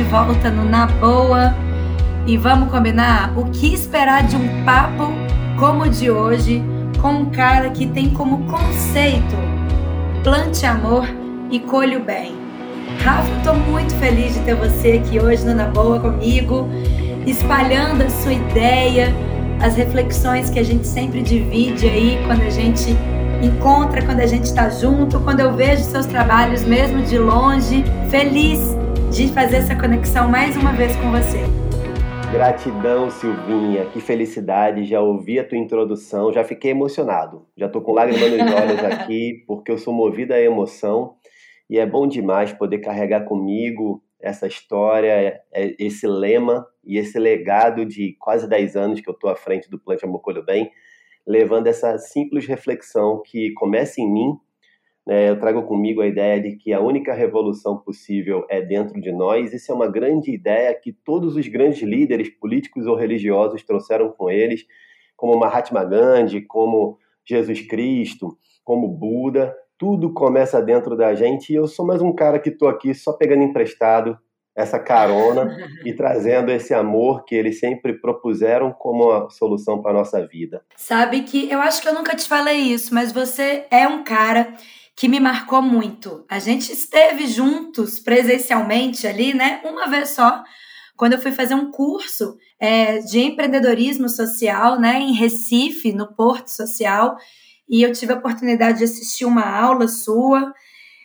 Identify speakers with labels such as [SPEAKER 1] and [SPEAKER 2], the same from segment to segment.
[SPEAKER 1] de volta no Na Boa. E vamos combinar o que esperar de um papo como o de hoje com um cara que tem como conceito plante amor e colhe o bem. Rafa, estou muito feliz de ter você aqui hoje no Na Boa comigo, espalhando a sua ideia, as reflexões que a gente sempre divide aí quando a gente encontra, quando a gente está junto, quando eu vejo seus trabalhos mesmo de longe. Feliz de fazer essa conexão mais uma vez com você.
[SPEAKER 2] Gratidão, Silvinha. Que felicidade. Já ouvi a tua introdução, já fiquei emocionado. Já tô com lágrimas nos olhos aqui, porque eu sou movida à emoção e é bom demais poder carregar comigo essa história, é, esse lema e esse legado de quase 10 anos que eu tô à frente do Plante Amor Colho Bem, levando essa simples reflexão que começa em mim eu trago comigo a ideia de que a única revolução possível é dentro de nós. Isso é uma grande ideia que todos os grandes líderes políticos ou religiosos trouxeram com eles, como Mahatma Gandhi, como Jesus Cristo, como Buda. Tudo começa dentro da gente e eu sou mais um cara que estou aqui só pegando emprestado essa carona e trazendo esse amor que eles sempre propuseram como a solução para a nossa vida.
[SPEAKER 1] Sabe que eu acho que eu nunca te falei isso, mas você é um cara que me marcou muito. A gente esteve juntos presencialmente ali, né? Uma vez só, quando eu fui fazer um curso é, de empreendedorismo social, né? Em Recife, no Porto Social, e eu tive a oportunidade de assistir uma aula sua.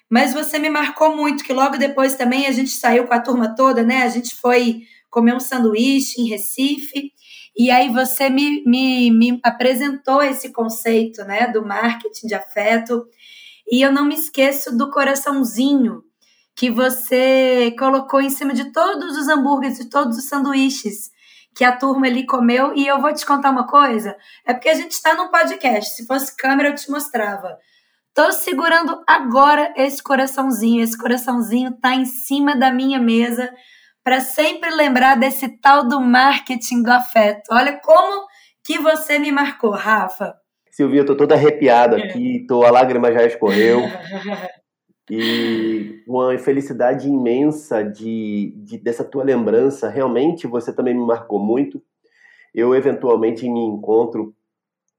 [SPEAKER 1] Mas você me marcou muito, que logo depois também a gente saiu com a turma toda, né? A gente foi comer um sanduíche em Recife. E aí você me, me, me apresentou esse conceito, né? Do marketing de afeto. E eu não me esqueço do coraçãozinho que você colocou em cima de todos os hambúrgueres, de todos os sanduíches que a turma ali comeu. E eu vou te contar uma coisa: é porque a gente está num podcast. Se fosse câmera, eu te mostrava. Tô segurando agora esse coraçãozinho. Esse coraçãozinho tá em cima da minha mesa para sempre lembrar desse tal do marketing do afeto. Olha como que você me marcou, Rafa.
[SPEAKER 2] Silvia, eu tô toda arrepiada é. aqui, tô, a lágrima já escorreu. e uma felicidade imensa de, de, dessa tua lembrança. Realmente você também me marcou muito. Eu eventualmente me encontro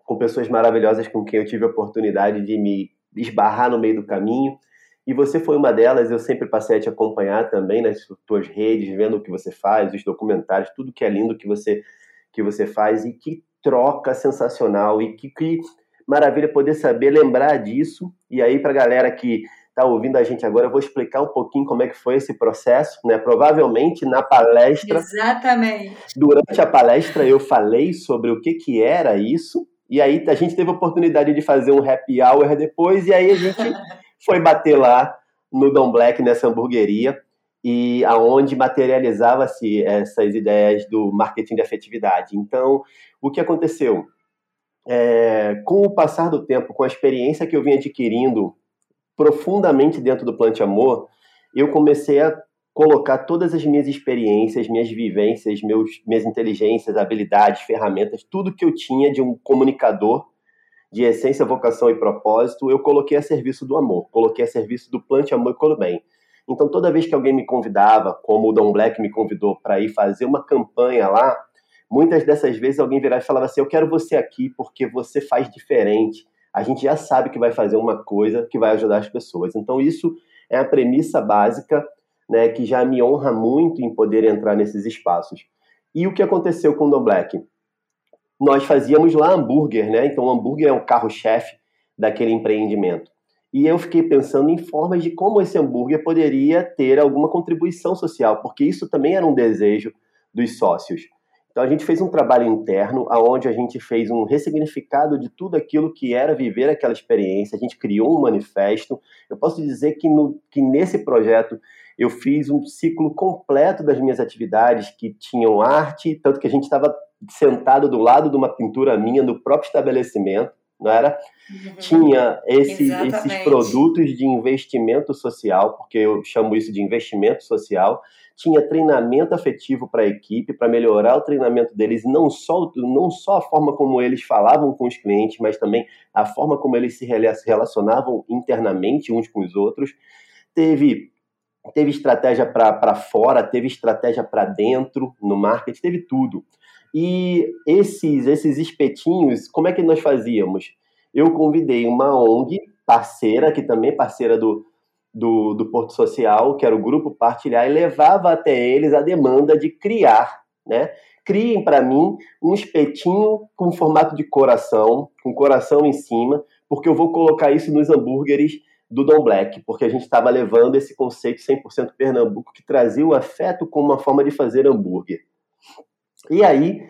[SPEAKER 2] com pessoas maravilhosas com quem eu tive a oportunidade de me esbarrar no meio do caminho. E você foi uma delas, eu sempre passei a te acompanhar também nas tuas redes, vendo o que você faz, os documentários, tudo que é lindo que você que você faz e que troca sensacional e que, que maravilha poder saber lembrar disso. E aí, para a galera que está ouvindo a gente agora, eu vou explicar um pouquinho como é que foi esse processo, né? Provavelmente na palestra.
[SPEAKER 1] Exatamente.
[SPEAKER 2] Durante a palestra eu falei sobre o que, que era isso, e aí a gente teve a oportunidade de fazer um happy hour depois, e aí a gente foi bater lá no Dom Black, nessa hamburgueria, e aonde materializava-se essas ideias do marketing de afetividade. Então, o que aconteceu? É, com o passar do tempo, com a experiência que eu vim adquirindo profundamente dentro do Plante Amor, eu comecei a colocar todas as minhas experiências, minhas vivências, meus, minhas inteligências, habilidades, ferramentas, tudo que eu tinha de um comunicador de essência, vocação e propósito, eu coloquei a serviço do amor, coloquei a serviço do Plante Amor e Colo Bem. Então, toda vez que alguém me convidava, como o Dom Black me convidou para ir fazer uma campanha lá, muitas dessas vezes alguém virava e falava assim: Eu quero você aqui porque você faz diferente. A gente já sabe que vai fazer uma coisa que vai ajudar as pessoas. Então, isso é a premissa básica né, que já me honra muito em poder entrar nesses espaços. E o que aconteceu com o Dom Black? Nós fazíamos lá hambúrguer, né? Então, o hambúrguer é o carro-chefe daquele empreendimento. E eu fiquei pensando em formas de como esse hambúrguer poderia ter alguma contribuição social, porque isso também era um desejo dos sócios. Então a gente fez um trabalho interno, aonde a gente fez um ressignificado de tudo aquilo que era viver aquela experiência. A gente criou um manifesto. Eu posso dizer que, no, que nesse projeto eu fiz um ciclo completo das minhas atividades que tinham arte, tanto que a gente estava sentado do lado de uma pintura minha no próprio estabelecimento não era? Uhum. Tinha esse, esses produtos de investimento social, porque eu chamo isso de investimento social. Tinha treinamento afetivo para a equipe, para melhorar o treinamento deles, não só, não só a forma como eles falavam com os clientes, mas também a forma como eles se relacionavam internamente uns com os outros. Teve teve estratégia para fora, teve estratégia para dentro, no marketing, teve tudo. E esses, esses espetinhos, como é que nós fazíamos? Eu convidei uma ONG parceira, que também é parceira do, do, do Porto Social, que era o Grupo Partilhar, e levava até eles a demanda de criar, né? Criem para mim um espetinho com formato de coração, com coração em cima, porque eu vou colocar isso nos hambúrgueres do Dom Black, porque a gente estava levando esse conceito 100% Pernambuco que trazia o afeto como uma forma de fazer hambúrguer. E aí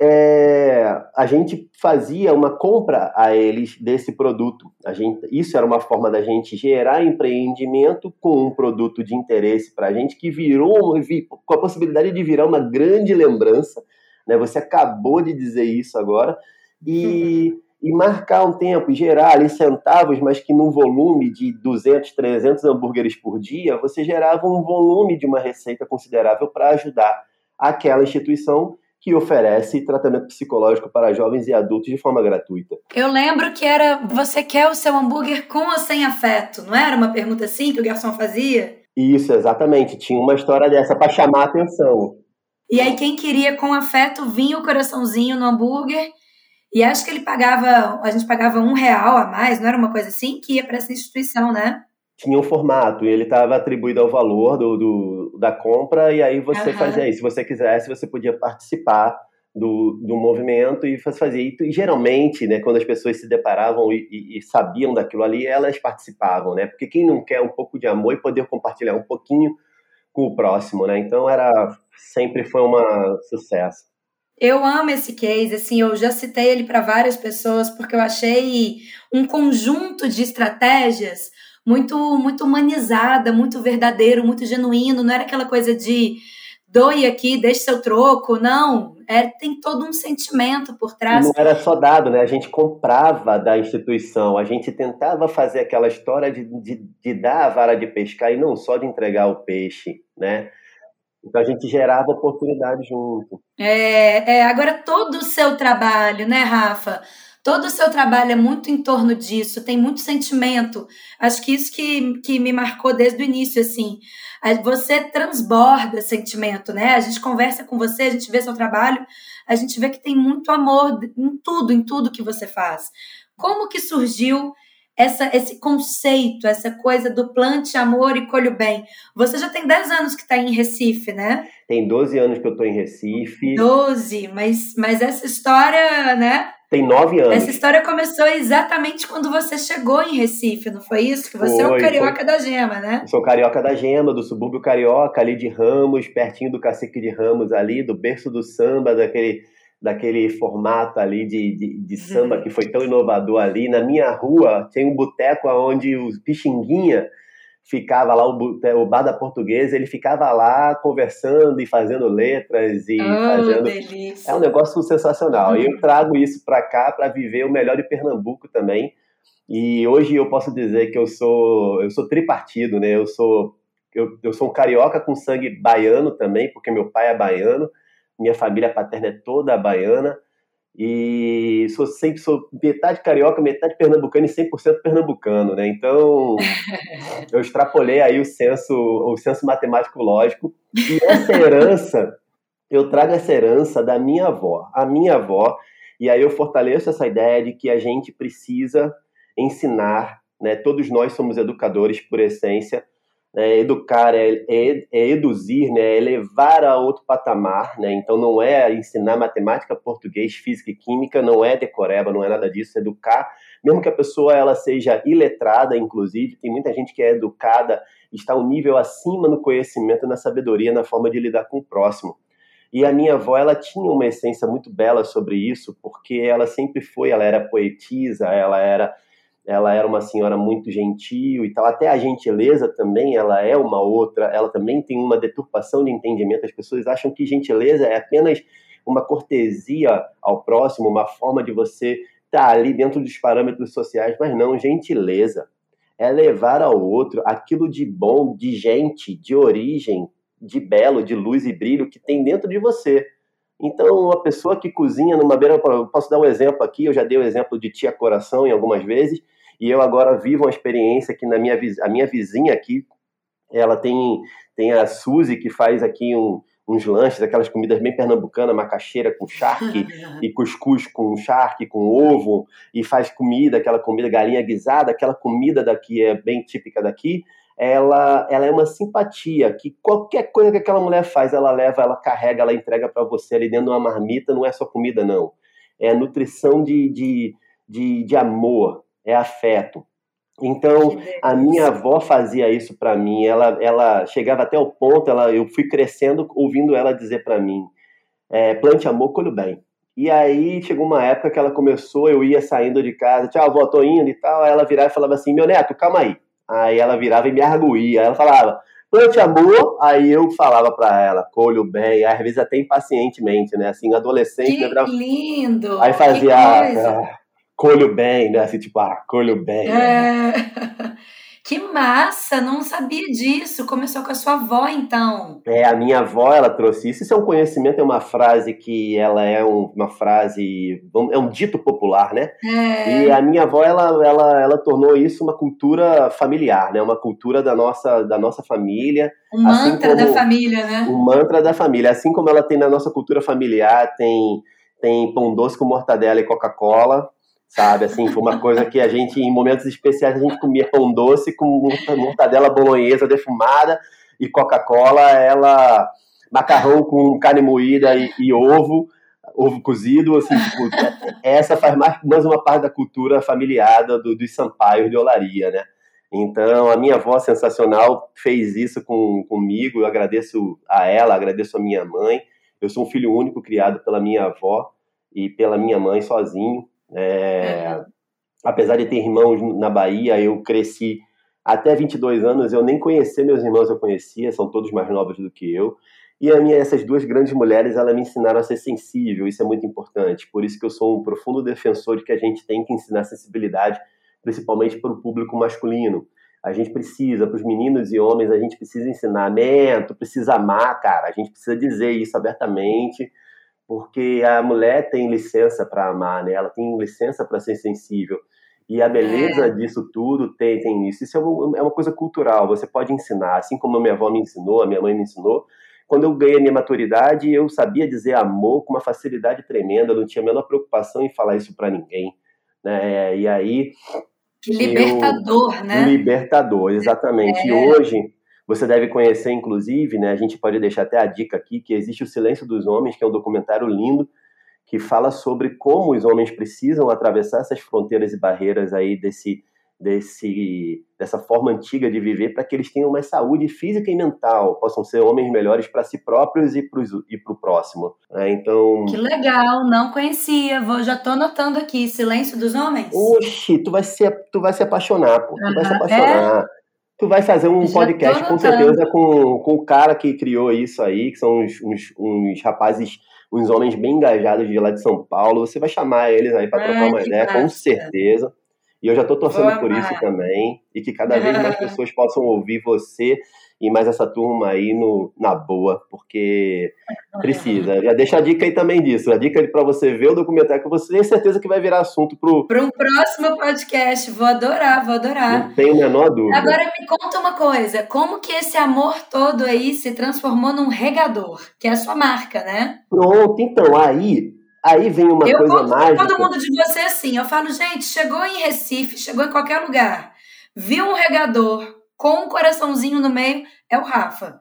[SPEAKER 2] é, a gente fazia uma compra a eles desse produto. A gente, isso era uma forma da gente gerar empreendimento com um produto de interesse para a gente que virou com a possibilidade de virar uma grande lembrança. Né? Você acabou de dizer isso agora e e marcar um tempo e gerar ali centavos, mas que num volume de 200, 300 hambúrgueres por dia, você gerava um volume de uma receita considerável para ajudar aquela instituição que oferece tratamento psicológico para jovens e adultos de forma gratuita.
[SPEAKER 1] Eu lembro que era você quer o seu hambúrguer com ou sem afeto, não era uma pergunta assim que o garçom fazia?
[SPEAKER 2] Isso, exatamente. Tinha uma história dessa para chamar a atenção.
[SPEAKER 1] E aí quem queria com afeto vinha o coraçãozinho no hambúrguer e acho que ele pagava, a gente pagava um real a mais, não era uma coisa assim, que ia para essa instituição, né?
[SPEAKER 2] Tinha um formato e ele estava atribuído ao valor do, do, da compra, e aí você uhum. fazia isso. Se você quisesse, você podia participar do, do movimento e fazer isso. E geralmente, né, quando as pessoas se deparavam e, e, e, sabiam daquilo ali, elas participavam, né? Porque quem não quer um pouco de amor e poder compartilhar um pouquinho com o próximo, né? Então era sempre foi um sucesso.
[SPEAKER 1] Eu amo esse case, assim, eu já citei ele para várias pessoas porque eu achei um conjunto de estratégias muito muito humanizada, muito verdadeiro, muito genuíno, não era aquela coisa de doe aqui, deixe seu troco, não, é, tem todo um sentimento por trás.
[SPEAKER 2] não era só dado, né? A gente comprava da instituição, a gente tentava fazer aquela história de, de, de dar a vara de pescar e não só de entregar o peixe, né? Então a gente gerava oportunidade junto.
[SPEAKER 1] É, é, agora todo o seu trabalho, né, Rafa? Todo o seu trabalho é muito em torno disso, tem muito sentimento. Acho que isso que, que me marcou desde o início, assim. Você transborda sentimento, né? A gente conversa com você, a gente vê seu trabalho, a gente vê que tem muito amor em tudo, em tudo que você faz. Como que surgiu essa, esse conceito, essa coisa do plante amor e colho bem. Você já tem 10 anos que está em Recife, né?
[SPEAKER 2] Tem 12 anos que eu estou em Recife.
[SPEAKER 1] 12, mas, mas essa história, né?
[SPEAKER 2] Tem 9 anos.
[SPEAKER 1] Essa história começou exatamente quando você chegou em Recife, não foi isso? Que você foi, é o carioca foi. da gema, né?
[SPEAKER 2] Eu sou carioca da gema, do subúrbio carioca, ali de Ramos, pertinho do cacique de Ramos, ali, do berço do samba, daquele daquele formato ali de, de, de, samba que foi tão inovador ali. Na minha rua tem um boteco onde o Pixinguinha ficava lá, o, o bar da portuguesa, ele ficava lá conversando e fazendo letras e
[SPEAKER 1] oh,
[SPEAKER 2] fazendo.
[SPEAKER 1] Delícia.
[SPEAKER 2] É um negócio sensacional. Uhum. Eu trago isso para cá para viver o melhor de Pernambuco também. E hoje eu posso dizer que eu sou eu sou tripartido, né? Eu sou eu, eu sou um carioca com sangue baiano também, porque meu pai é baiano minha família paterna é toda baiana e sou sempre sou metade carioca, metade pernambucano e 100% pernambucano, né? Então, eu extrapolei aí o senso, o senso matemático lógico e essa herança, eu trago essa herança da minha avó. A minha avó, e aí eu fortaleço essa ideia de que a gente precisa ensinar, né? Todos nós somos educadores por essência, né, educar é, é, é, eduzir, né, é elevar a outro patamar, né, então não é ensinar matemática, português, física e química, não é decoreba, não é nada disso, educar, mesmo que a pessoa ela seja iletrada, inclusive, tem muita gente que é educada, está um nível acima no conhecimento, na sabedoria, na forma de lidar com o próximo. E a minha avó, ela tinha uma essência muito bela sobre isso, porque ela sempre foi, ela era poetisa, ela era ela era uma senhora muito gentil e tal. Até a gentileza também, ela é uma outra, ela também tem uma deturpação de entendimento. As pessoas acham que gentileza é apenas uma cortesia ao próximo, uma forma de você estar tá ali dentro dos parâmetros sociais, mas não, gentileza é levar ao outro aquilo de bom, de gente, de origem, de belo, de luz e brilho que tem dentro de você. Então, uma pessoa que cozinha numa beira, posso dar um exemplo aqui, eu já dei o exemplo de tia coração em algumas vezes, e eu agora vivo uma experiência que na minha a minha vizinha aqui Ela tem, tem a Suzy, que faz aqui um, uns lanches, aquelas comidas bem pernambucanas, macaxeira com charque e cuscuz com charque, com ovo, e faz comida, aquela comida galinha guisada, aquela comida daqui é bem típica daqui. Ela, ela é uma simpatia, que qualquer coisa que aquela mulher faz, ela leva, ela carrega, ela entrega para você ali dentro de uma marmita, não é só comida, não. É nutrição de, de, de, de amor, é afeto. Então, a minha avó fazia isso para mim. Ela, ela chegava até o ponto, ela, eu fui crescendo ouvindo ela dizer para mim: é, plante amor, colho bem. E aí chegou uma época que ela começou, eu ia saindo de casa, tchau, avó, tô indo e tal. Aí ela virava e falava assim: meu neto, calma aí. Aí ela virava e me arguía. Aí ela falava: plante amor. Aí eu falava para ela: colho bem. Aí, às vezes até impacientemente, né? Assim, adolescente.
[SPEAKER 1] Que lindo!
[SPEAKER 2] Aí fazia. Colho bem, né? Assim, tipo, ah, colho bem.
[SPEAKER 1] Né? É. Que massa! Não sabia disso. Começou com a sua avó, então.
[SPEAKER 2] É, a minha avó, ela trouxe isso. Isso é um conhecimento, é uma frase que ela é um, uma frase, é um dito popular, né? É. E a minha avó, ela, ela, ela tornou isso uma cultura familiar, né? Uma cultura da nossa, da nossa família.
[SPEAKER 1] Um assim mantra como, da família, né?
[SPEAKER 2] Um mantra da família. Assim como ela tem na nossa cultura familiar, tem, tem pão doce com mortadela e Coca-Cola sabe? Assim, foi uma coisa que a gente, em momentos especiais, a gente comia pão doce com mortadela bolonhesa defumada e Coca-Cola, ela macarrão com carne moída e, e, ovo, ovo cozido, assim, tipo, essa faz mais, mais uma parte da cultura familiar do, dos Sampaio de Olaria, né? Então, a minha avó sensacional fez isso com, comigo, eu agradeço a ela, agradeço a minha mãe, eu sou um filho único criado pela minha avó e pela minha mãe sozinho, é, uhum. Apesar de ter irmãos na Bahia, eu cresci até 22 anos, eu nem conhecia meus irmãos, eu conhecia, são todos mais novos do que eu. E a minha, essas duas grandes mulheres, elas me ensinaram a ser sensível, isso é muito importante. Por isso que eu sou um profundo defensor de que a gente tem que ensinar sensibilidade, principalmente para o público masculino. A gente precisa, para os meninos e homens, a gente precisa ensinamento, precisa amar, cara. A gente precisa dizer isso abertamente porque a mulher tem licença para amar, né? Ela tem licença para ser sensível. E a beleza é. disso tudo tem, tem isso. Isso é uma, é uma coisa cultural, você pode ensinar. Assim como a minha avó me ensinou, a minha mãe me ensinou. Quando eu ganhei a minha maturidade, eu sabia dizer amor com uma facilidade tremenda, não tinha a menor preocupação em falar isso para ninguém. Né? E aí.
[SPEAKER 1] Libertador, eu, né?
[SPEAKER 2] Libertador, exatamente. É. E hoje, você deve conhecer, inclusive, né? A gente pode deixar até a dica aqui que existe o Silêncio dos Homens, que é um documentário lindo que fala sobre como os homens precisam atravessar essas fronteiras e barreiras aí desse desse dessa forma antiga de viver para que eles tenham mais saúde física e mental, possam ser homens melhores para si próprios e para e o próximo. É, então
[SPEAKER 1] que legal, não conhecia, vou já tô anotando aqui Silêncio dos Homens.
[SPEAKER 2] Oxi, tu vai se tu vai se apaixonar, pô, tu vai se apaixonar. É? Tu vai fazer um Já podcast com certeza com, com o cara que criou isso aí, que são uns, uns, uns, rapazes, uns homens bem engajados de lá de São Paulo. Você vai chamar eles aí para trocar uma ideia, massa. com certeza. E eu já estou torcendo Boa, por isso também. E que cada vez mais pessoas possam ouvir você e mais essa turma aí no, na boa, porque precisa. Já deixa a dica aí também disso. A dica para você ver o documentário que você tem certeza que vai virar assunto pro.
[SPEAKER 1] Para um próximo podcast. Vou adorar, vou adorar.
[SPEAKER 2] Não tenho a menor dúvida.
[SPEAKER 1] Agora me conta uma coisa: como que esse amor todo aí se transformou num regador, que é a sua marca, né?
[SPEAKER 2] Pronto, então, aí Aí vem uma
[SPEAKER 1] eu
[SPEAKER 2] coisa mágica.
[SPEAKER 1] todo mundo de você assim. Eu falo, gente, chegou em Recife, chegou em qualquer lugar, viu um regador com um coraçãozinho no meio, é o Rafa.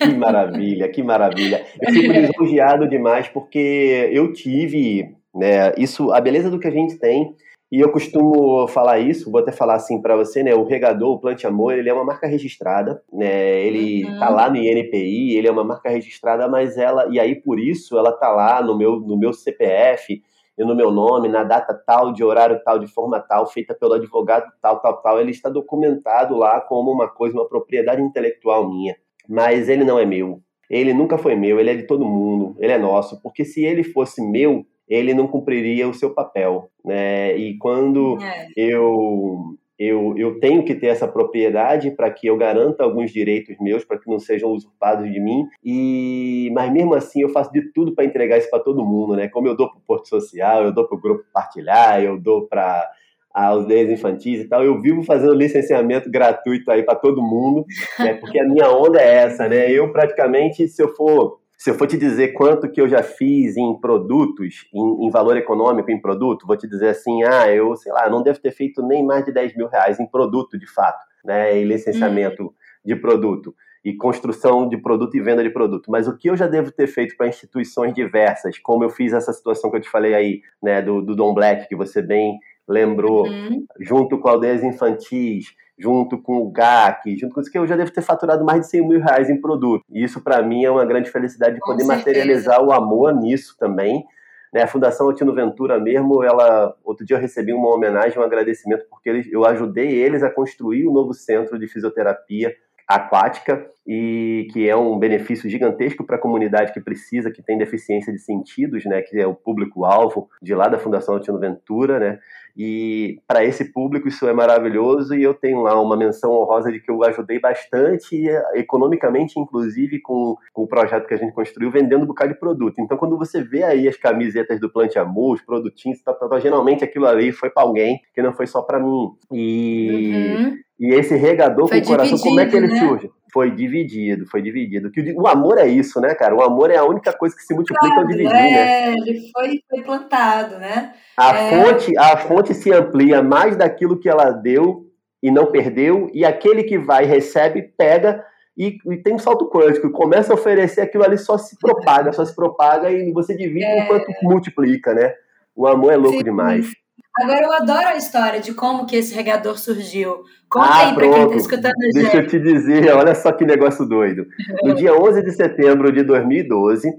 [SPEAKER 2] Que maravilha, que maravilha. Eu fico lisonjeado demais porque eu tive, né, isso, a beleza do que a gente tem, e eu costumo falar isso, vou até falar assim para você, né, o regador, o Plante Amor, ele é uma marca registrada, né, ele uhum. tá lá no INPI, ele é uma marca registrada, mas ela, e aí por isso ela tá lá no meu, no meu CPF, e no meu nome, na data tal, de horário tal, de forma tal, feita pelo advogado tal, tal, tal, ele está documentado lá como uma coisa, uma propriedade intelectual minha. Mas ele não é meu. Ele nunca foi meu, ele é de todo mundo, ele é nosso. Porque se ele fosse meu, ele não cumpriria o seu papel. Né? E quando é. eu eu, eu tenho que ter essa propriedade para que eu garanta alguns direitos meus, para que não sejam usurpados de mim. E mas mesmo assim eu faço de tudo para entregar isso para todo mundo, né? Como eu dou para o Porto Social, eu dou para o grupo partilhar, eu dou para aos aldeias infantis e tal. Eu vivo fazendo licenciamento gratuito aí para todo mundo, né? Porque a minha onda é essa, né? Eu praticamente, se eu for se eu for te dizer quanto que eu já fiz em produtos, em, em, valor econômico em produto, vou te dizer assim, ah, eu, sei lá, não devo ter feito nem mais de 10 mil reais em produto, de fato, né, em licenciamento hum. de produto e construção de produto e venda de produto. Mas o que eu já devo ter feito para instituições diversas, como eu fiz essa situação que eu te falei aí, né, do, do Dom Black, que você bem lembrou, uhum. junto com aldeias infantis, junto com o GAC, junto com isso que eu já devo ter faturado mais de 100 mil reais em produto. E isso para mim é uma grande felicidade de poder com materializar o amor nisso também. Né, a Fundação Altino Ventura mesmo, ela outro dia eu recebi uma homenagem, um agradecimento porque eles, eu ajudei eles a construir o um novo centro de fisioterapia aquática e que é um benefício gigantesco para a comunidade que precisa, que tem deficiência de sentidos, né, que é o público-alvo de lá da Fundação Altino Ventura, né, e para esse público isso é maravilhoso e eu tenho lá uma menção honrosa de que eu ajudei bastante, economicamente, inclusive, com, com o projeto que a gente construiu, vendendo um bocado de produto. Então, quando você vê aí as camisetas do Plante Amor, os produtinhos, tá, tá, tá, geralmente aquilo ali foi para alguém, que não foi só para mim. E, uhum. e esse regador foi com o coração, como é que ele né? surge? Foi dividido, foi dividido. Que o, amor é isso, né, cara? O amor é a única coisa que se multiplica claro, ao dividir,
[SPEAKER 1] é,
[SPEAKER 2] né?
[SPEAKER 1] Ele foi, foi plantado, né?
[SPEAKER 2] A, é... fonte, a fonte se amplia mais daquilo que ela deu e não perdeu, e aquele que vai, recebe, pega e, e, tem um salto quântico, começa a oferecer aquilo ali, só se propaga, só se propaga e você divide é... enquanto multiplica, né? O amor é louco Sim. demais.
[SPEAKER 1] Agora eu adoro a história de como que esse regador surgiu. Conta ah, aí para quem está escutando a
[SPEAKER 2] gente. Deixa eu te dizer, olha só que negócio doido. No dia 11 de setembro de 2012,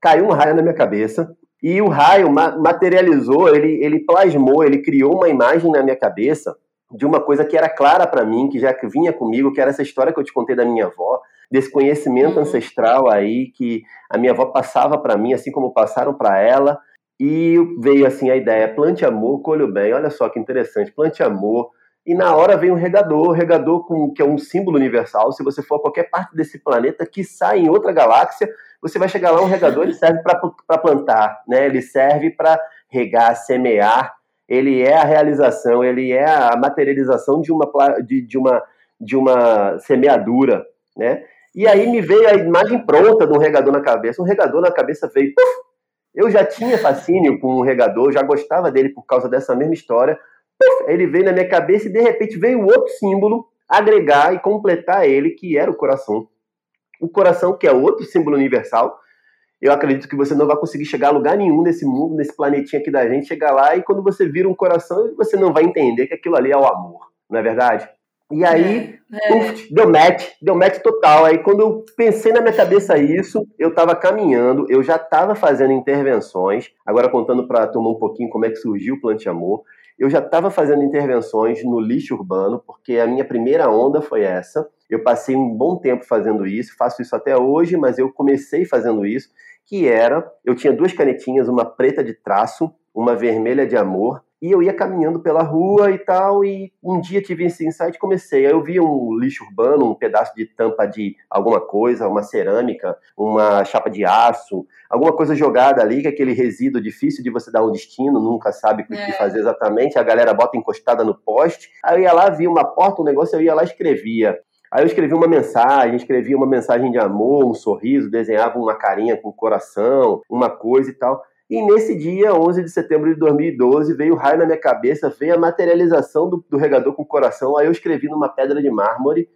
[SPEAKER 2] caiu um raio na minha cabeça e o raio materializou, ele, ele plasmou, ele criou uma imagem na minha cabeça de uma coisa que era clara para mim, que já vinha comigo, que era essa história que eu te contei da minha avó, desse conhecimento uhum. ancestral aí que a minha avó passava para mim, assim como passaram para ela e veio assim a ideia: plante amor, colho bem. Olha só que interessante, plante amor. E na hora vem um regador, regador com, que é um símbolo universal. Se você for a qualquer parte desse planeta que sai em outra galáxia, você vai chegar lá, um regador ele serve para plantar, né? ele serve para regar, semear. Ele é a realização, ele é a materialização de uma, de, de uma, de uma semeadura. Né? E aí me veio a imagem pronta de um regador na cabeça. Um regador na cabeça veio, puf, eu já tinha fascínio com o regador, já gostava dele por causa dessa mesma história. Ele veio na minha cabeça e de repente veio outro símbolo agregar e completar ele, que era o coração. O coração, que é outro símbolo universal. Eu acredito que você não vai conseguir chegar a lugar nenhum nesse mundo, nesse planetinha aqui da gente, chegar lá e quando você vira um coração, você não vai entender que aquilo ali é o amor, não é verdade? E aí, é, é. Uf, deu match, deu match total. Aí quando eu pensei na minha cabeça isso, eu estava caminhando, eu já estava fazendo intervenções, agora contando para a turma um pouquinho como é que surgiu o Plante Amor, eu já estava fazendo intervenções no lixo urbano, porque a minha primeira onda foi essa. Eu passei um bom tempo fazendo isso, faço isso até hoje, mas eu comecei fazendo isso, que era, eu tinha duas canetinhas, uma preta de traço, uma vermelha de amor, e eu ia caminhando pela rua e tal, e um dia tive esse insight e comecei. Aí eu vi um lixo urbano, um pedaço de tampa de alguma coisa, uma cerâmica, uma chapa de aço, alguma coisa jogada ali, que é aquele resíduo difícil de você dar um destino, nunca sabe o que é. fazer exatamente, a galera bota encostada no poste. Aí eu ia lá, via uma porta, um negócio, eu ia lá e escrevia. Aí eu escrevi uma mensagem, escrevia uma mensagem de amor, um sorriso, desenhava uma carinha com coração, uma coisa e tal. E nesse dia, 11 de setembro de 2012, veio o raio na minha cabeça, veio a materialização do, do regador com o coração. Aí eu escrevi numa pedra de mármore,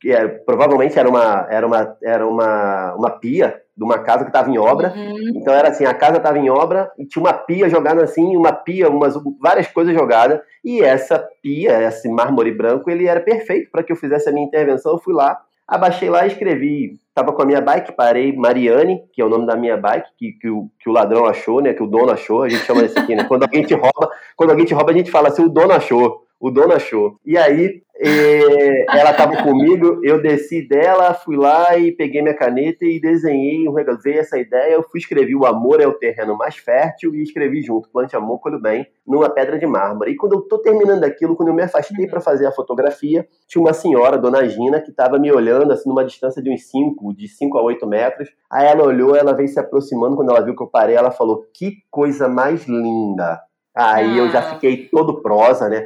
[SPEAKER 2] que era, provavelmente era uma, era uma, era uma, uma pia de uma casa que estava em obra. Uhum. Então era assim, a casa estava em obra e tinha uma pia jogada assim, uma pia, umas várias coisas jogadas. E essa pia, esse mármore branco, ele era perfeito para que eu fizesse a minha intervenção. Eu fui lá, Abaixei lá e escrevi. Tava com a minha bike, parei Mariane, que é o nome da minha bike, que, que, o, que o ladrão achou, né? Que o dono achou, a gente chama desse aqui, né? Quando alguém te rouba, quando alguém te rouba, a gente fala assim, o dono achou o dono achou. E aí, eh, ela estava comigo, eu desci dela, fui lá e peguei minha caneta e desenhei, veio essa ideia, eu fui escrever o amor é o terreno mais fértil e escrevi junto, plante amor, colho bem, numa pedra de mármore. E quando eu tô terminando aquilo, quando eu me afastei para fazer a fotografia, tinha uma senhora, dona Gina, que estava me olhando, assim, numa distância de uns 5, de 5 a 8 metros. Aí ela olhou, ela veio se aproximando, quando ela viu que eu parei, ela falou, que coisa mais linda. Aí ah. eu já ah. fiquei todo prosa, né?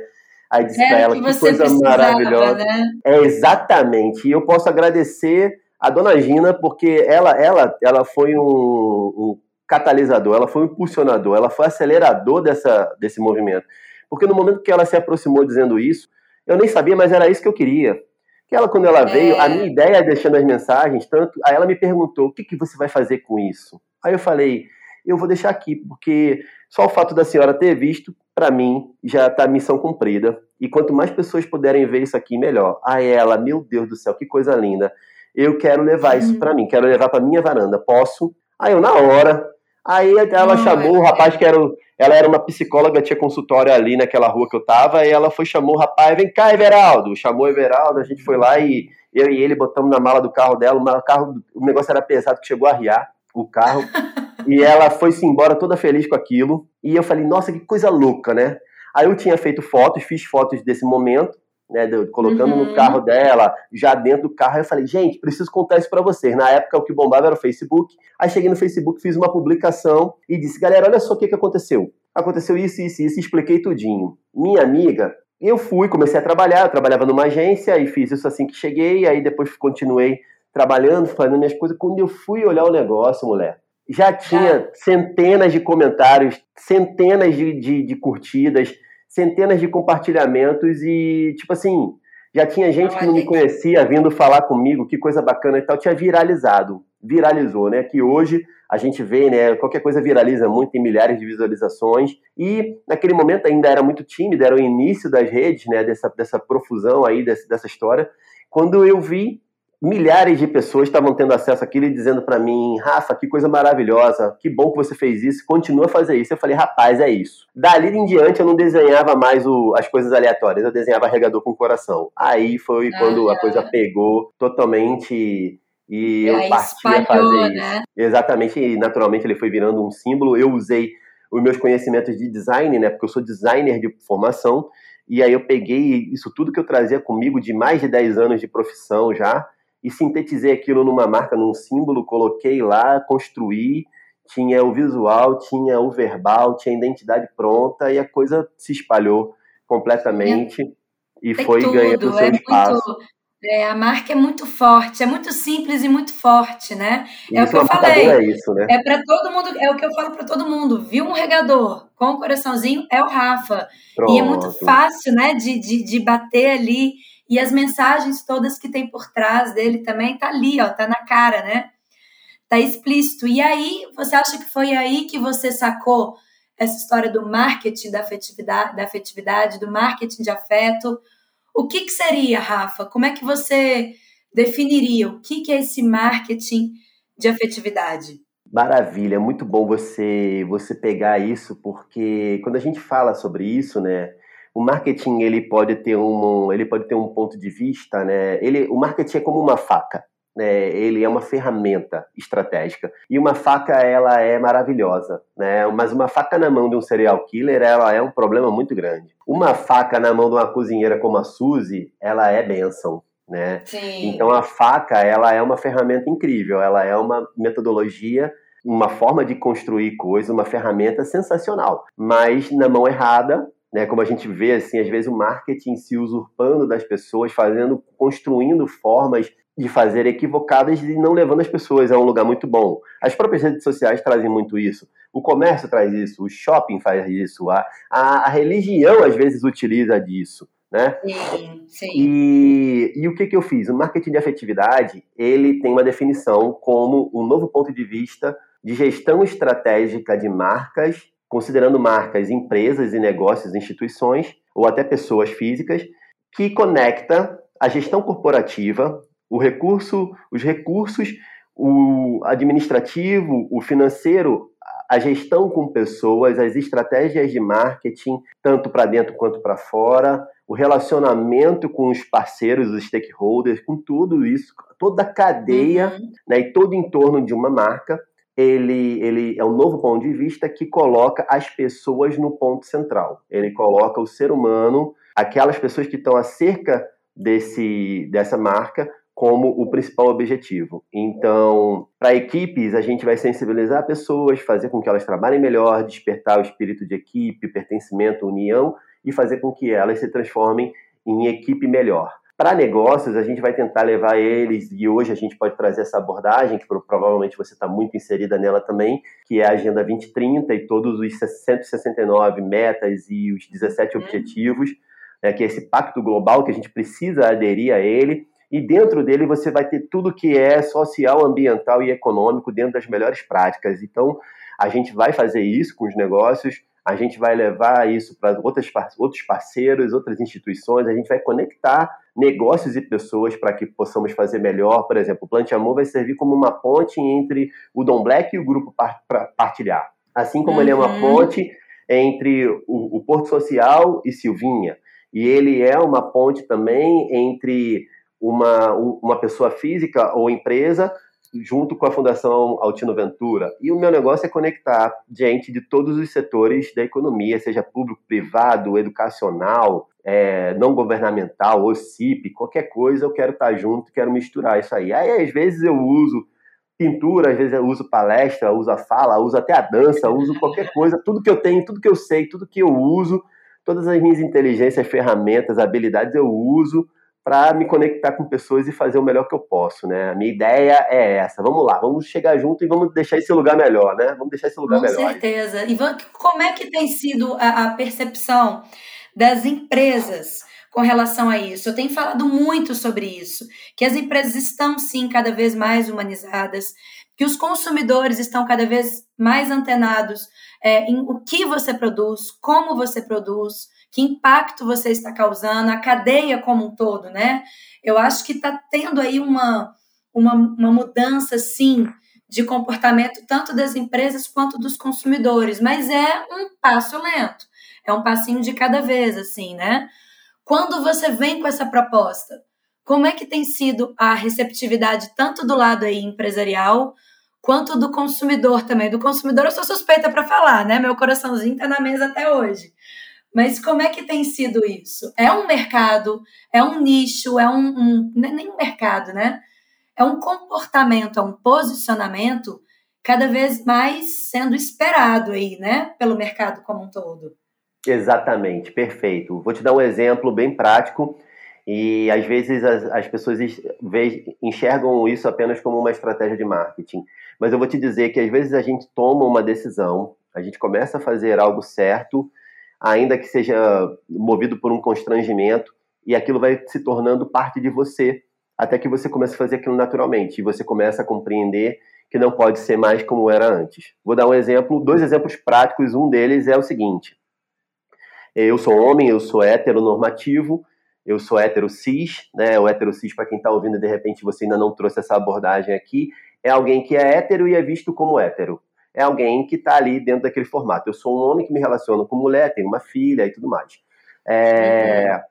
[SPEAKER 2] Aí disse para ela que, que coisa maravilhosa. Né? É exatamente. E eu posso agradecer a dona Gina porque ela, ela, ela foi um, um catalisador, ela foi um impulsionador, ela foi acelerador dessa, desse movimento. Porque no momento que ela se aproximou dizendo isso, eu nem sabia, mas era isso que eu queria. Que ela, quando ela é. veio, a minha ideia deixando as mensagens, tanto, aí ela me perguntou: o que, que você vai fazer com isso? Aí eu falei: eu vou deixar aqui, porque só o fato da senhora ter visto, para mim, já está a missão cumprida. E quanto mais pessoas puderem ver isso aqui, melhor. Aí ela, meu Deus do céu, que coisa linda. Eu quero levar uhum. isso para mim, quero levar para minha varanda. Posso? Aí eu, na hora, Aí ela não, chamou é... o rapaz que era. Ela era uma psicóloga, tinha consultório ali naquela rua que eu tava, e ela foi, chamou o rapaz, vem cá, Everaldo. Chamou o Everaldo, a gente foi lá e eu e ele botamos na mala do carro dela, o, carro, o negócio era pesado que chegou a riar o carro. e ela foi-se embora toda feliz com aquilo. E eu falei, nossa, que coisa louca, né? Aí eu tinha feito fotos, fiz fotos desse momento, né, colocando uhum. no carro dela, já dentro do carro. Aí eu falei, gente, preciso contar isso para vocês. Na época, o que bombava era o Facebook. Aí cheguei no Facebook, fiz uma publicação e disse, galera, olha só o que, que aconteceu. Aconteceu isso, isso, isso, expliquei tudinho. Minha amiga, eu fui, comecei a trabalhar, eu trabalhava numa agência e fiz isso assim que cheguei, aí depois continuei trabalhando, fazendo minhas coisas. Quando eu fui olhar o negócio, mulher, já tinha centenas de comentários, centenas de, de, de curtidas, centenas de compartilhamentos e, tipo assim, já tinha gente que não me conhecia vindo falar comigo, que coisa bacana e tal, tinha viralizado, viralizou, né? Que hoje a gente vê, né? Qualquer coisa viraliza muito, tem milhares de visualizações. E naquele momento ainda era muito tímido, era o início das redes, né? Dessa, dessa profusão aí, dessa, dessa história. Quando eu vi, milhares de pessoas estavam tendo acesso àquilo e dizendo para mim, Rafa, que coisa maravilhosa, que bom que você fez isso, continua a fazer isso. Eu falei, rapaz, é isso. Dali em diante eu não desenhava mais o, as coisas aleatórias, eu desenhava regador com coração. Aí foi ah, quando a coisa pegou totalmente e, eu parti a fazer né? isso. Exatamente, e naturalmente ele foi virando um símbolo. Eu usei os meus conhecimentos de design, né, porque eu sou designer de formação, e aí eu peguei isso tudo que eu trazia comigo de mais de 10 anos de profissão já, e sintetizei aquilo numa marca, num símbolo, coloquei lá, construí, tinha o visual, tinha o verbal, tinha a identidade pronta e a coisa se espalhou completamente é, e foi tudo, ganhando seu é espaço.
[SPEAKER 1] Muito, é, a marca é muito forte, é muito simples e muito forte, né? É isso, o que eu falei. É, isso, né? é para todo mundo, é o que eu falo para todo mundo. Viu um regador com um coraçãozinho, é o Rafa. Pronto. E é muito fácil, né, de, de, de bater ali e as mensagens todas que tem por trás dele também tá ali, ó, tá na cara, né? Tá explícito. E aí, você acha que foi aí que você sacou essa história do marketing da afetividade, da afetividade do marketing de afeto? O que, que seria, Rafa? Como é que você definiria o que, que é esse marketing de afetividade?
[SPEAKER 2] Maravilha, muito bom você você pegar isso, porque quando a gente fala sobre isso, né, o marketing ele pode ter um ele pode ter um ponto de vista, né? Ele, o marketing é como uma faca, né? Ele é uma ferramenta estratégica e uma faca ela é maravilhosa, né? Mas uma faca na mão de um serial killer ela é um problema muito grande. Uma faca na mão de uma cozinheira como a Suzy, ela é benção. Né? Sim. Então a faca ela é uma ferramenta incrível, ela é uma metodologia uma forma de construir coisas, uma ferramenta sensacional. Mas na mão errada, né, como a gente vê assim, às vezes o marketing se usurpando das pessoas, fazendo, construindo formas de fazer equivocadas e não levando as pessoas a um lugar muito bom. As próprias redes sociais trazem muito isso. O comércio traz isso, o shopping faz isso, a, a, a religião às vezes utiliza disso. Né? Sim, sim. E, e o que, que eu fiz? O marketing de afetividade ele tem uma definição como um novo ponto de vista de gestão estratégica de marcas considerando marcas, empresas e negócios, instituições ou até pessoas físicas, que conecta a gestão corporativa, o recurso, os recursos, o administrativo, o financeiro, a gestão com pessoas, as estratégias de marketing, tanto para dentro quanto para fora, o relacionamento com os parceiros, os stakeholders, com tudo isso, toda a cadeia uhum. né, e todo o entorno de uma marca ele, ele é um novo ponto de vista que coloca as pessoas no ponto central. Ele coloca o ser humano, aquelas pessoas que estão acerca desse, dessa marca, como o principal objetivo. Então, para equipes, a gente vai sensibilizar pessoas, fazer com que elas trabalhem melhor, despertar o espírito de equipe, pertencimento, união e fazer com que elas se transformem em equipe melhor. Para negócios, a gente vai tentar levar eles, e hoje a gente pode trazer essa abordagem, que provavelmente você está muito inserida nela também, que é a Agenda 2030 e todos os 169 metas e os 17 uhum. objetivos, né, que é esse pacto global que a gente precisa aderir a ele. E dentro dele você vai ter tudo que é social, ambiental e econômico dentro das melhores práticas. Então, a gente vai fazer isso com os negócios, a gente vai levar isso para outros parceiros, outras instituições, a gente vai conectar negócios e pessoas para que possamos fazer melhor. Por exemplo, o Plante Amor vai servir como uma ponte entre o Dom Black e o grupo Partilhar. Assim como uhum. ele é uma uhum. ponte entre o, o Porto Social e Silvinha. E ele é uma ponte também entre uma, uma pessoa física ou empresa junto com a Fundação Altino Ventura. E o meu negócio é conectar gente de todos os setores da economia, seja público, privado, educacional, é, não governamental, OCIP, qualquer coisa, eu quero estar junto, quero misturar isso aí. Aí, às vezes, eu uso pintura, às vezes eu uso palestra, uso a fala, uso até a dança, uso qualquer coisa, tudo que eu tenho, tudo que eu sei, tudo que eu uso, todas as minhas inteligências, ferramentas, habilidades eu uso para me conectar com pessoas e fazer o melhor que eu posso, né? A minha ideia é essa. Vamos lá, vamos chegar junto e vamos deixar esse lugar melhor, né? Vamos deixar esse lugar
[SPEAKER 1] com
[SPEAKER 2] melhor.
[SPEAKER 1] Com certeza. Ivan, como é que tem sido a, a percepção das empresas com relação a isso? Eu tenho falado muito sobre isso, que as empresas estão sim cada vez mais humanizadas, que os consumidores estão cada vez mais antenados é, em o que você produz, como você produz, que impacto você está causando, a cadeia como um todo, né? Eu acho que está tendo aí uma, uma, uma mudança, sim, de comportamento tanto das empresas quanto dos consumidores, mas é um passo lento, é um passinho de cada vez, assim, né? Quando você vem com essa proposta, como é que tem sido a receptividade tanto do lado aí empresarial quanto do consumidor também? Do consumidor eu sou suspeita para falar, né? Meu coraçãozinho está na mesa até hoje. Mas como é que tem sido isso? É um mercado, é um nicho, é um, um é nem um mercado, né? É um comportamento, é um posicionamento cada vez mais sendo esperado aí, né, pelo mercado como um todo.
[SPEAKER 2] Exatamente, perfeito. Vou te dar um exemplo bem prático e às vezes as, as pessoas enxergam isso apenas como uma estratégia de marketing. Mas eu vou te dizer que às vezes a gente toma uma decisão, a gente começa a fazer algo certo ainda que seja movido por um constrangimento, e aquilo vai se tornando parte de você, até que você comece a fazer aquilo naturalmente, e você começa a compreender que não pode ser mais como era antes. Vou dar um exemplo, dois exemplos práticos, um deles é o seguinte, eu sou homem, eu sou heteronormativo, eu sou hétero cis, né? O hétero cis, para quem está ouvindo, de repente você ainda não trouxe essa abordagem aqui, é alguém que é hétero e é visto como hétero é alguém que está ali dentro daquele formato. Eu sou um homem que me relaciona com mulher, tenho uma filha e tudo mais. É.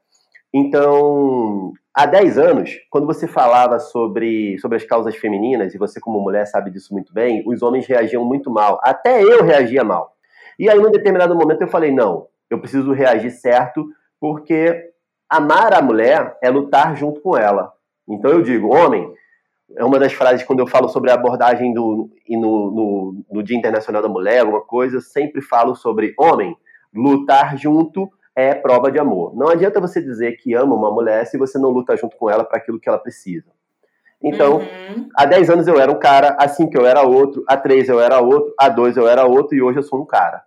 [SPEAKER 2] Então, há 10 anos, quando você falava sobre, sobre as causas femininas, e você como mulher sabe disso muito bem, os homens reagiam muito mal. Até eu reagia mal. E aí, num determinado momento, eu falei, não, eu preciso reagir certo, porque amar a mulher é lutar junto com ela. Então eu digo, homem, é uma das frases quando eu falo sobre a abordagem do no, no, no, Dia Internacional da Mulher, alguma coisa, eu sempre falo sobre homem, lutar junto é prova de amor. Não adianta você dizer que ama uma mulher se você não luta junto com ela para aquilo que ela precisa. Então, uhum. há 10 anos eu era um cara, há 5 eu era outro, há 3 eu era outro, há 2 eu era outro e hoje eu sou um cara.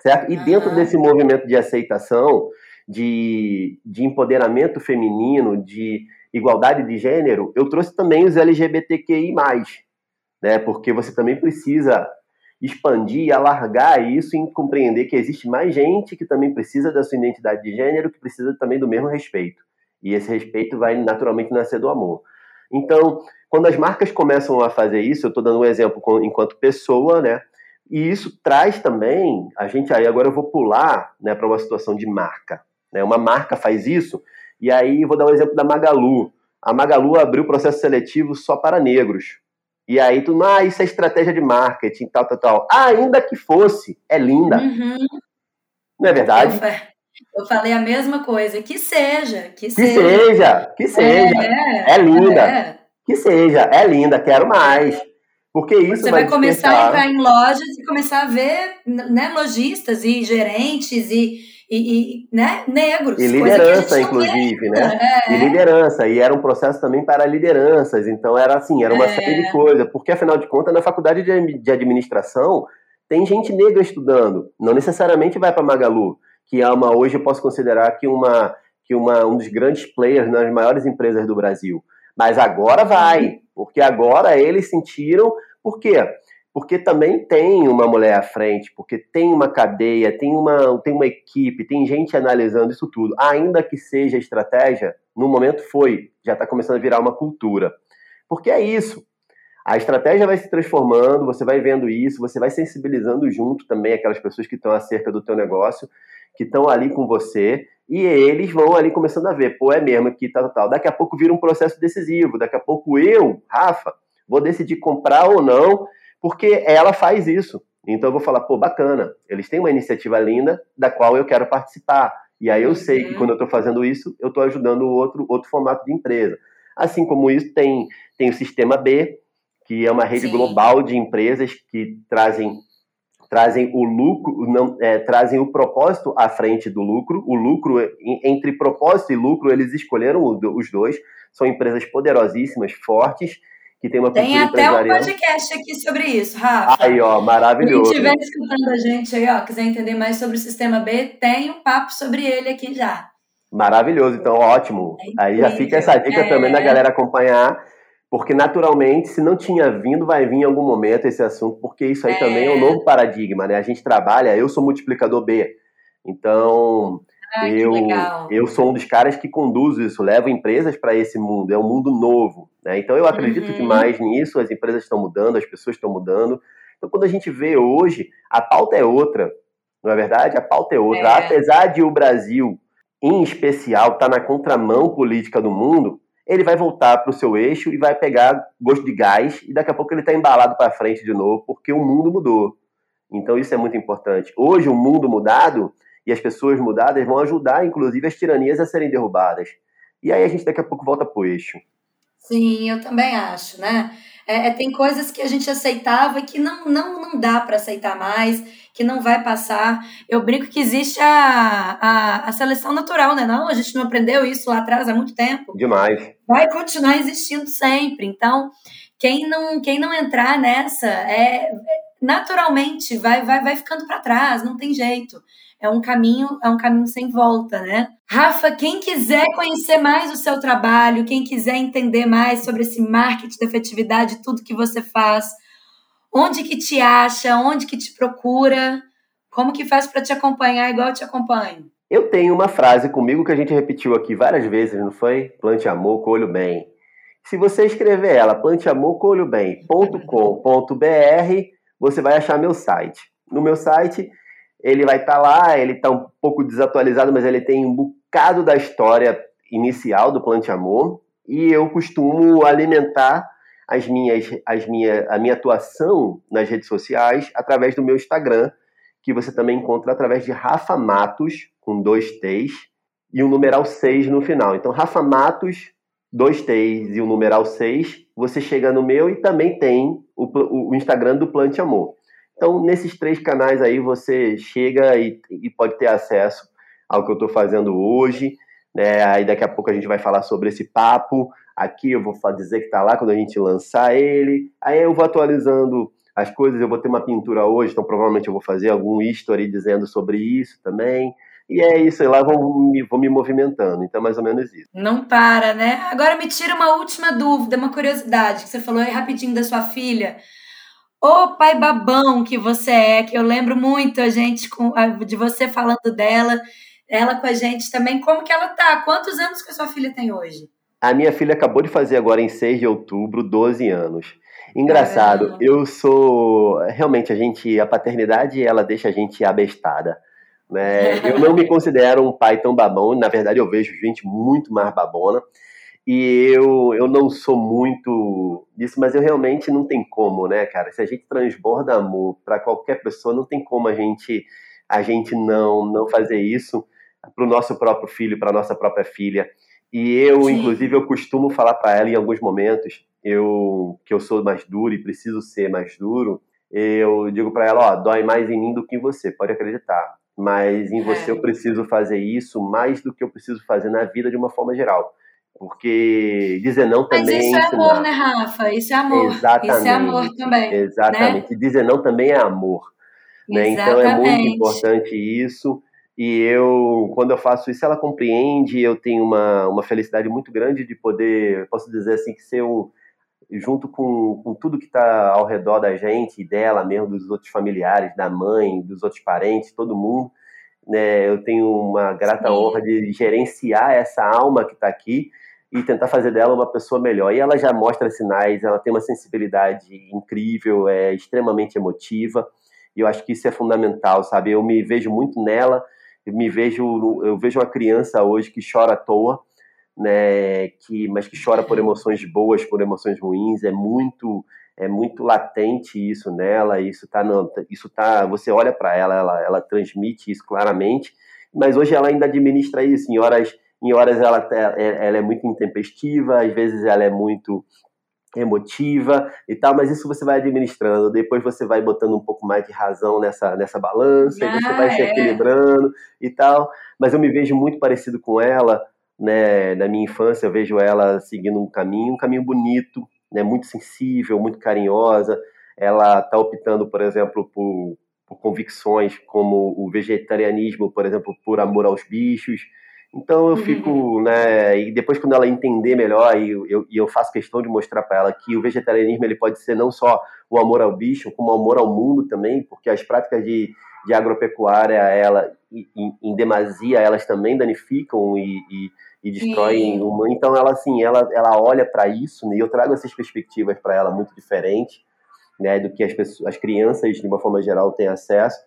[SPEAKER 2] Certo? E uhum. dentro desse movimento de aceitação, de, de empoderamento feminino, de igualdade de gênero, eu trouxe também os LGBTQI+, né? Porque você também precisa expandir alargar isso e compreender que existe mais gente que também precisa da sua identidade de gênero, que precisa também do mesmo respeito. E esse respeito vai naturalmente nascer do amor. Então, quando as marcas começam a fazer isso, eu estou dando um exemplo enquanto pessoa, né? E isso traz também, a gente aí agora eu vou pular né, para uma situação de marca. Né? Uma marca faz isso, e aí vou dar um exemplo da Magalu. A Magalu abriu processo seletivo só para negros. E aí tu, ah, isso é estratégia de marketing, tal, tal, tal. Ah, ainda que fosse, é linda. Uhum. Não é verdade?
[SPEAKER 1] Eu, eu, falei a mesma coisa. Que seja, que,
[SPEAKER 2] que seja. seja. Que seja, é, é linda. É. Que seja, é linda, quero mais. Porque isso
[SPEAKER 1] Você vai, vai começar a entrar em lojas e começar a ver né, lojistas e gerentes e e, e né, negros.
[SPEAKER 2] E liderança, inclusive, né? É. E liderança. E era um processo também para lideranças. Então era assim, era uma é. série de coisas. Porque, afinal de contas, na faculdade de administração tem gente negra estudando. Não necessariamente vai para Magalu, que é uma, hoje eu posso considerar que, uma, que uma, um dos grandes players nas maiores empresas do Brasil. Mas agora vai, porque agora eles sentiram. Por quê? Porque também tem uma mulher à frente, porque tem uma cadeia, tem uma, tem uma equipe, tem gente analisando isso tudo. Ainda que seja estratégia, no momento foi, já está começando a virar uma cultura. Porque é isso. A estratégia vai se transformando, você vai vendo isso, você vai sensibilizando junto também aquelas pessoas que estão acerca do teu negócio, que estão ali com você, e eles vão ali começando a ver, pô, é mesmo que tal, tal. Daqui a pouco vira um processo decisivo, daqui a pouco eu, Rafa, vou decidir comprar ou não porque ela faz isso. Então eu vou falar, pô, bacana, eles têm uma iniciativa linda da qual eu quero participar. E aí eu sei que uhum. quando eu estou fazendo isso, eu estou ajudando outro, outro formato de empresa. Assim como isso, tem, tem o Sistema B, que é uma rede Sim. global de empresas que trazem trazem o lucro, não, é, trazem o propósito à frente do lucro. O lucro, entre propósito e lucro, eles escolheram os dois. São empresas poderosíssimas, fortes, que tem uma
[SPEAKER 1] Tem até um podcast aqui sobre isso, Rafa.
[SPEAKER 2] Aí, ó, maravilhoso.
[SPEAKER 1] Quem estiver escutando a gente aí, ó, quiser entender mais sobre o sistema B, tem um papo sobre ele aqui já.
[SPEAKER 2] Maravilhoso, então ótimo. É aí já fica essa dica é... também da galera acompanhar, porque naturalmente, se não tinha vindo, vai vir em algum momento esse assunto, porque isso aí é... também é um novo paradigma, né? A gente trabalha, eu sou multiplicador B. Então, eu, eu sou um dos caras que conduz isso, levo empresas para esse mundo, é um mundo novo. Né? Então eu acredito uhum. que mais nisso, as empresas estão mudando, as pessoas estão mudando. Então quando a gente vê hoje, a pauta é outra, não é verdade? A pauta é outra. É. Apesar de o Brasil, em especial, estar tá na contramão política do mundo, ele vai voltar para o seu eixo e vai pegar gosto de gás e daqui a pouco ele está embalado para frente de novo, porque o mundo mudou. Então isso é muito importante. Hoje o mundo mudado e as pessoas mudadas vão ajudar, inclusive, as tiranias a serem derrubadas. E aí a gente daqui a pouco volta pro eixo.
[SPEAKER 1] Sim, eu também acho, né? É, é, tem coisas que a gente aceitava e que não, não, não dá para aceitar mais, que não vai passar. Eu brinco que existe a, a, a, seleção natural, né? Não, a gente não aprendeu isso lá atrás há muito tempo.
[SPEAKER 2] Demais.
[SPEAKER 1] Vai continuar existindo sempre. Então, quem não, quem não entrar nessa, é, naturalmente vai, vai, vai ficando para trás, não tem jeito é um caminho, é um caminho sem volta, né? Rafa, quem quiser conhecer mais o seu trabalho, quem quiser entender mais sobre esse marketing da efetividade, tudo que você faz, onde que te acha, onde que te procura, como que faz para te acompanhar igual eu te acompanho?
[SPEAKER 2] Eu tenho uma frase comigo que a gente repetiu aqui várias vezes, não foi? Plante amor, colho bem. Se você escrever ela, planteamorcolhobem.com.br, você vai achar meu site. No meu site ele vai estar tá lá, ele está um pouco desatualizado, mas ele tem um bocado da história inicial do Plante Amor, e eu costumo alimentar as minhas, as minha, a minha atuação nas redes sociais através do meu Instagram, que você também encontra através de Rafa Matos, com dois T's, e o numeral 6 no final. Então, Rafa Matos, dois T's e o numeral 6, você chega no meu e também tem o, o Instagram do Plante Amor. Então, nesses três canais aí, você chega e, e pode ter acesso ao que eu estou fazendo hoje. Né? Aí daqui a pouco a gente vai falar sobre esse papo. Aqui eu vou dizer que está lá quando a gente lançar ele. Aí eu vou atualizando as coisas. Eu vou ter uma pintura hoje, então provavelmente eu vou fazer algum history dizendo sobre isso também. E é isso, aí lá vou me, vou me movimentando. Então, é mais ou menos isso.
[SPEAKER 1] Não para, né? Agora me tira uma última dúvida, uma curiosidade, que você falou aí rapidinho da sua filha. Ô pai babão que você é, que eu lembro muito a gente com, de você falando dela, ela com a gente também. Como que ela tá? Quantos anos que a sua filha tem hoje?
[SPEAKER 2] A minha filha acabou de fazer agora em 6 de outubro, 12 anos. Engraçado, Caramba. eu sou. Realmente, a gente. A paternidade, ela deixa a gente abestada. Né? Eu não me considero um pai tão babão, na verdade, eu vejo gente muito mais babona. E eu, eu não sou muito disso, mas eu realmente não tem como, né, cara? Se a gente transborda amor para qualquer pessoa, não tem como a gente a gente não não fazer isso para o nosso próprio filho, para nossa própria filha. E eu, Sim. inclusive, eu costumo falar para ela em alguns momentos, eu que eu sou mais duro e preciso ser mais duro, eu digo para ela, ó, dói mais em mim do que em você, pode acreditar. mas em você
[SPEAKER 1] É.
[SPEAKER 2] eu preciso fazer isso mais do que eu preciso fazer na vida de uma forma geral. Porque dizer não
[SPEAKER 1] Mas
[SPEAKER 2] também
[SPEAKER 1] isso
[SPEAKER 2] é ensinar.
[SPEAKER 1] amor, né, Rafa? Isso é amor.
[SPEAKER 2] Exatamente.
[SPEAKER 1] Isso é amor também.
[SPEAKER 2] Exatamente. E dizer não também é amor. Né? Então é muito importante isso. E eu, quando eu faço isso, ela compreende. Eu tenho uma, uma felicidade muito grande de poder, posso dizer assim, que ser um, junto com, com tudo que está ao redor da gente, dela mesmo, dos outros familiares, da mãe, dos outros parentes, todo mundo. Né? Eu tenho uma grata
[SPEAKER 1] Sim.
[SPEAKER 2] honra de gerenciar essa alma que está aqui e tentar fazer dela uma pessoa melhor. E ela já mostra sinais, ela tem uma sensibilidade incrível, é extremamente emotiva. E eu acho que isso é fundamental, sabe? Eu me vejo muito nela, eu me vejo, eu vejo uma criança hoje que chora à toa, né? Que, mas que chora por emoções boas, por emoções ruins. É muito, é muito latente isso nela. Isso tá, no, isso tá. Você olha para ela, ela, ela transmite isso claramente. Mas hoje ela ainda administra isso. Em horas, em horas ela, ela é muito intempestiva, às vezes ela é muito emotiva e tal, mas isso você vai administrando, depois você vai botando um pouco mais de razão nessa, nessa balança,
[SPEAKER 1] Ah,
[SPEAKER 2] e você vai se
[SPEAKER 1] é.
[SPEAKER 2] equilibrando e tal, mas eu me vejo muito parecido com ela, né, na minha infância eu vejo ela seguindo um caminho, um caminho bonito, né, muito sensível, muito carinhosa, ela está optando, por exemplo, por, por convicções como o vegetarianismo, por exemplo, por amor aos bichos, então eu
[SPEAKER 1] Uhum.
[SPEAKER 2] fico, né, e depois quando ela entender melhor, e eu, eu, e faço questão de mostrar para ela que o vegetarianismo ele pode ser não só o amor ao bicho, como o amor ao mundo também, porque as práticas de, de agropecuária, ela, em, em demasia, elas também danificam e, e, e destroem
[SPEAKER 1] Sim.
[SPEAKER 2] o mundo. Então ela, assim, ela, ela olha para isso, né, e eu trago essas perspectivas para ela muito diferentes, né, do que as, pessoas, as crianças, de uma forma geral, têm acesso.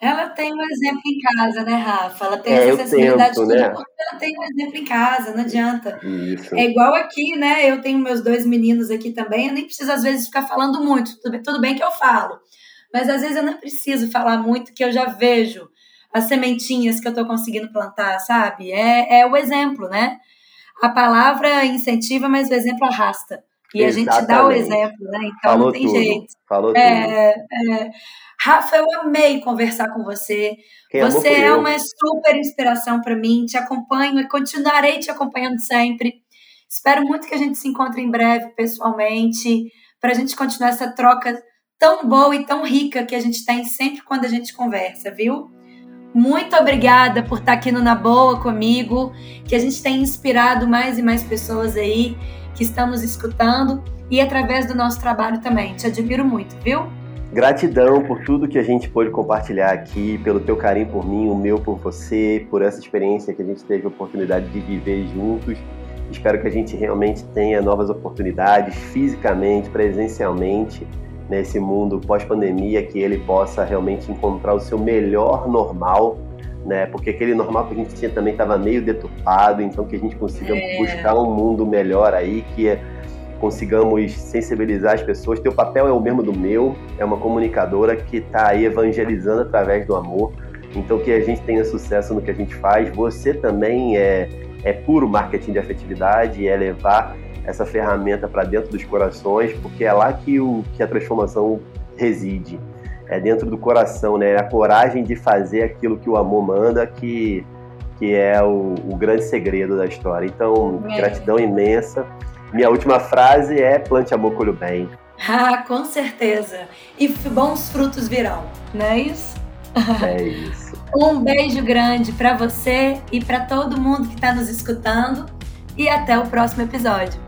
[SPEAKER 1] Ela tem um exemplo em casa, né, Rafa? Ela tem
[SPEAKER 2] É,
[SPEAKER 1] essa sensibilidade
[SPEAKER 2] tento, né?
[SPEAKER 1] porque ela tem um exemplo em casa, não adianta.
[SPEAKER 2] Isso.
[SPEAKER 1] É igual aqui, né? Eu tenho meus dois meninos aqui também, eu nem preciso às vezes ficar falando muito. Tudo bem, tudo bem que eu falo, mas às vezes eu não preciso falar muito, que eu já vejo as sementinhas que eu tô conseguindo plantar, sabe? É, é o exemplo, né? A palavra incentiva, mas o exemplo arrasta. E a gente dá o
[SPEAKER 2] Exatamente.
[SPEAKER 1] exemplo, né? Então
[SPEAKER 2] Falou
[SPEAKER 1] não tem
[SPEAKER 2] tudo.
[SPEAKER 1] jeito.
[SPEAKER 2] Falou tudo.
[SPEAKER 1] É, é. Rafa, eu amei conversar com você.
[SPEAKER 2] Quem
[SPEAKER 1] você é uma super inspiração para mim. Te acompanho e continuarei te acompanhando sempre. Espero muito que a gente se encontre em breve pessoalmente, para a gente continuar essa troca tão boa e tão rica que a gente tem sempre quando a gente conversa, viu? Muito obrigada por estar aqui no Na Boa comigo, que a gente tem inspirado mais e mais pessoas aí que estão nos escutando e através do nosso trabalho também. Te admiro muito, viu?
[SPEAKER 2] Gratidão por tudo que a gente pôde compartilhar aqui, pelo teu carinho por mim, o meu por você, por essa experiência que a gente teve a oportunidade de viver juntos. Espero que a gente realmente tenha novas oportunidades fisicamente, presencialmente, nesse mundo pós-pandemia, que ele possa realmente encontrar o seu melhor normal, né? Porque aquele normal que a gente tinha também estava meio deturpado, então que a gente consiga
[SPEAKER 1] É.
[SPEAKER 2] buscar um mundo melhor aí, que é consigamos sensibilizar as pessoas. Teu papel é o mesmo do meu, é uma comunicadora que está aí evangelizando através do amor. Então que a gente tenha sucesso no que a gente faz. Você também é, é puro marketing de afetividade, é levar essa ferramenta para dentro dos corações, porque é lá que, o, que a transformação reside. É dentro do coração, né? É a coragem de fazer aquilo que o amor manda que, que é o, o grande segredo da história. Então,
[SPEAKER 1] É.
[SPEAKER 2] gratidão imensa. Minha última frase é plante amor, colho bem.
[SPEAKER 1] Ah, com certeza. E bons frutos virão, não é isso?
[SPEAKER 2] É isso.
[SPEAKER 1] Um beijo grande para você e para todo mundo que está nos escutando. E até o próximo episódio.